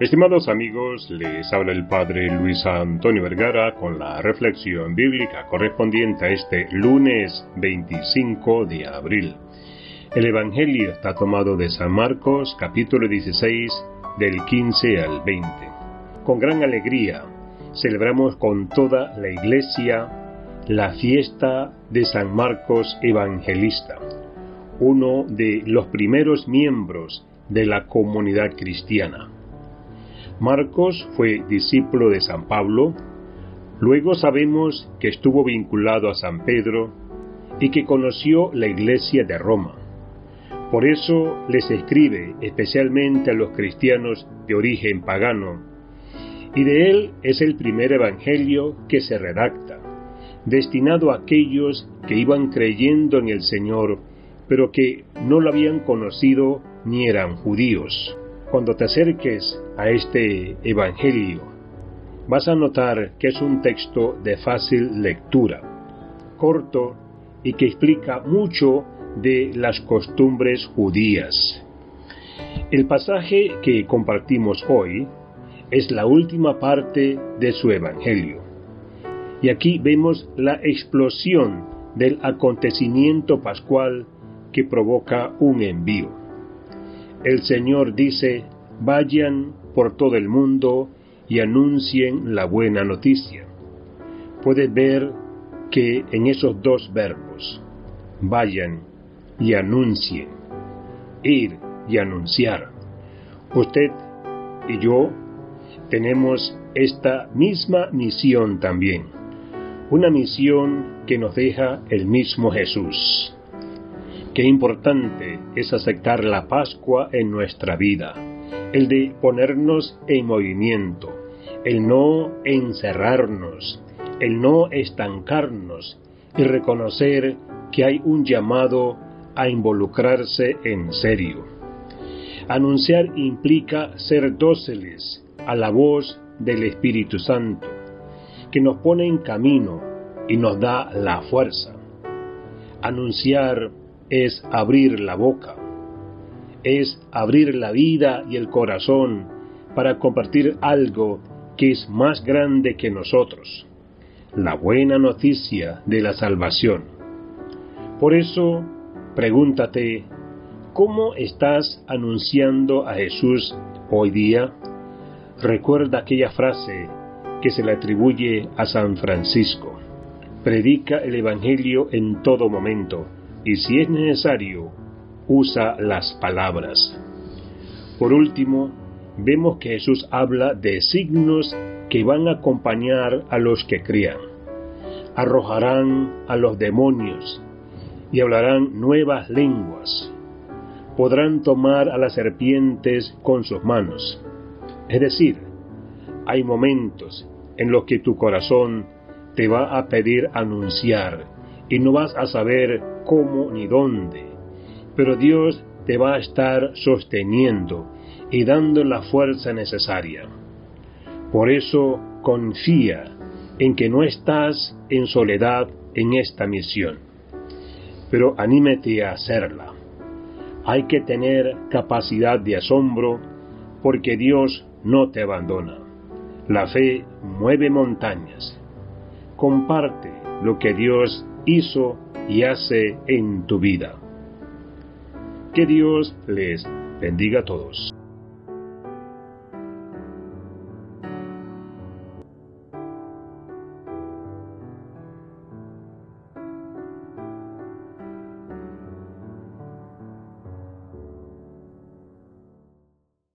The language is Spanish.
Estimados amigos, les habla el Padre Luis Antonio Vergara con la reflexión bíblica correspondiente a este lunes 25 de abril. El Evangelio está tomado de San Marcos capítulo 16 del 15 al 20. Con gran alegría celebramos con toda la Iglesia la fiesta de San Marcos Evangelista, uno de los primeros miembros de la comunidad cristiana. Marcos fue discípulo de San Pablo, luego sabemos que estuvo vinculado a San Pedro y que conoció la iglesia de Roma. Por eso les escribe especialmente a los cristianos de origen pagano, y de él es el primer evangelio que se redacta, destinado a aquellos que iban creyendo en el Señor, pero que no lo habían conocido ni eran judíos. Cuando te acerques a este Evangelio, vas a notar que es un texto de fácil lectura, corto y que explica mucho de las costumbres judías. El pasaje que compartimos hoy es la última parte de su Evangelio. Y aquí vemos la explosión del acontecimiento pascual que provoca un envío el Señor dice, vayan por todo el mundo y anuncien la buena noticia. Puedes ver que en esos dos verbos, vayan y anuncien, ir y anunciar, usted y yo tenemos esta misma misión también, una misión que nos deja el mismo Jesús. Qué importante es aceptar la Pascua en nuestra vida, el de ponernos en movimiento, el no encerrarnos, el no estancarnos y reconocer que hay un llamado a involucrarse en serio. Anunciar implica ser dóciles a la voz del Espíritu Santo, que nos pone en camino y nos da la fuerza. Anunciar es abrir la boca, es abrir la vida y el corazón para compartir algo que es más grande que nosotros, la buena noticia de la salvación. Por eso, pregúntate, ¿cómo estás anunciando a Jesús hoy día? Recuerda aquella frase que se le atribuye a San Francisco. Predica el Evangelio en todo momento y si es necesario, usa las palabras. Por último, vemos que Jesús habla de signos que van a acompañar a los que crían. Arrojarán a los demonios y hablarán nuevas lenguas. Podrán tomar a las serpientes con sus manos. Es decir, hay momentos en los que tu corazón te va a pedir anunciar y no vas a saber cómo ni dónde, pero Dios te va a estar sosteniendo y dando la fuerza necesaria. Por eso confía en que no estás en soledad en esta misión, pero anímete a hacerla. Hay que tener capacidad de asombro porque Dios no te abandona. La fe mueve montañas. Comparte lo que Dios hizo y hace en tu vida. Que Dios les bendiga a todos.